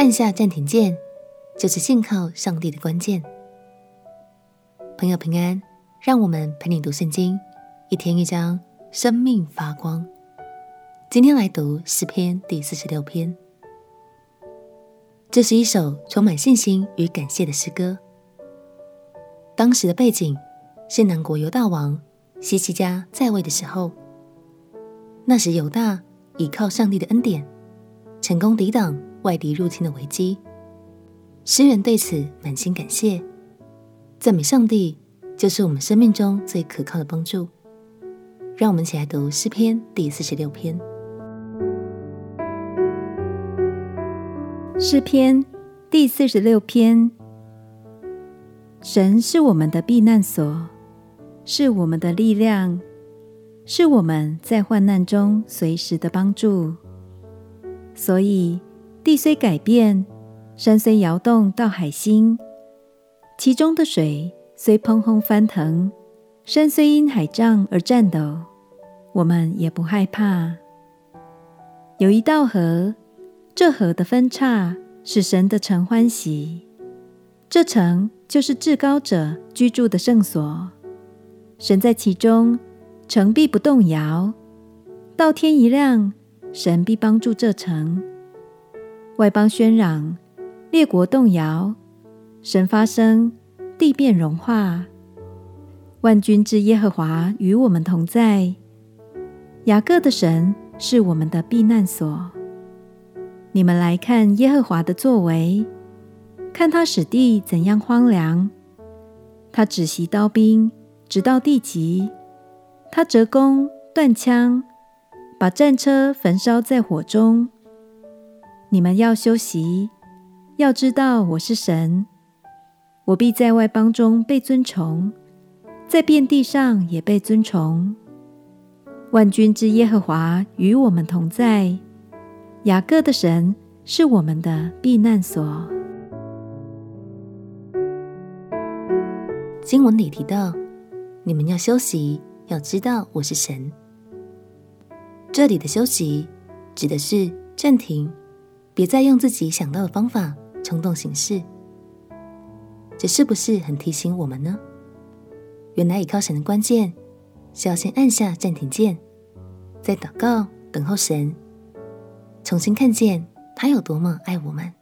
按下暂停键，就是信靠上帝的关键。朋友平安，让我们陪你读圣经，一天一章，生命发光。今天来读诗篇第四十六篇，这是一首充满信心与感谢的诗歌。当时的背景是南国犹大王希西家在位的时候，那时犹大倚靠上帝的恩典，成功抵挡外敌入侵的危机，诗人对此满心感谢，赞美上帝就是我们生命中最可靠的帮助。让我们一起来读诗篇第四十六篇。诗篇第四十六篇：神是我们的避难所，是我们的力量，是我们在患难中随时的帮助。所以，地虽改变，山虽摇动到海心，其中的水虽匉訇翻腾，山虽因海涨而颤抖，我们也不害怕。有一道河，这河的分岔使神的城欢喜，这城就是至高者居住的圣所，神在其中，城必不动摇。到天一亮，神必帮助这城。外邦喧嚷，列国动摇，神发声，地变融化。万军之耶和华与我们同在，雅各的神是我们的避难所。你们来看耶和华的作为，看他使地怎样荒凉。他止息刀兵，直到地极；他折弓断枪。把战车焚烧在火中。你们要休息，要知道我是神，我必在外邦中被尊崇，在遍地上也被尊崇。万军之耶和华与我们同在，雅各的神是我们的避难所。经文里提到，你们要休息，要知道我是神。这里的休息指的是暂停，别再用自己想到的方法冲动行事。这是不是很提醒我们呢？原来依靠神的关键是要先按下暂停键，再祷告，等候神，重新看见他有多么爱我们。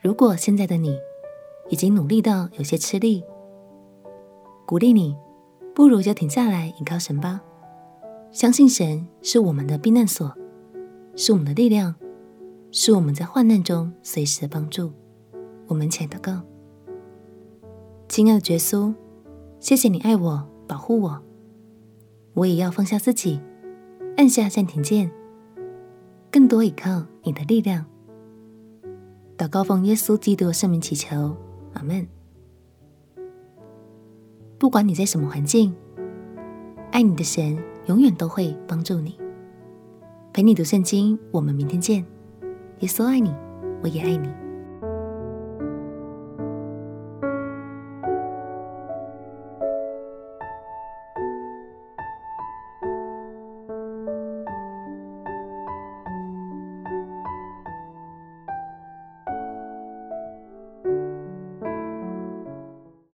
如果现在的你已经努力到有些吃力，鼓励你，不如就停下来依靠神吧。相信神是我们的避难所，是我们的力量，是我们在患难中随时的帮助。我们且祷告：亲爱的耶稣，谢谢你爱我、保护我，我也要放下自己，按下暂停键，更多依靠你的力量。祷告奉耶稣基督的圣名祈求，阿门。不管你在什么环境，爱你的神。永远都会帮助你，陪你读圣经。我们明天见。耶稣爱你，我也爱你。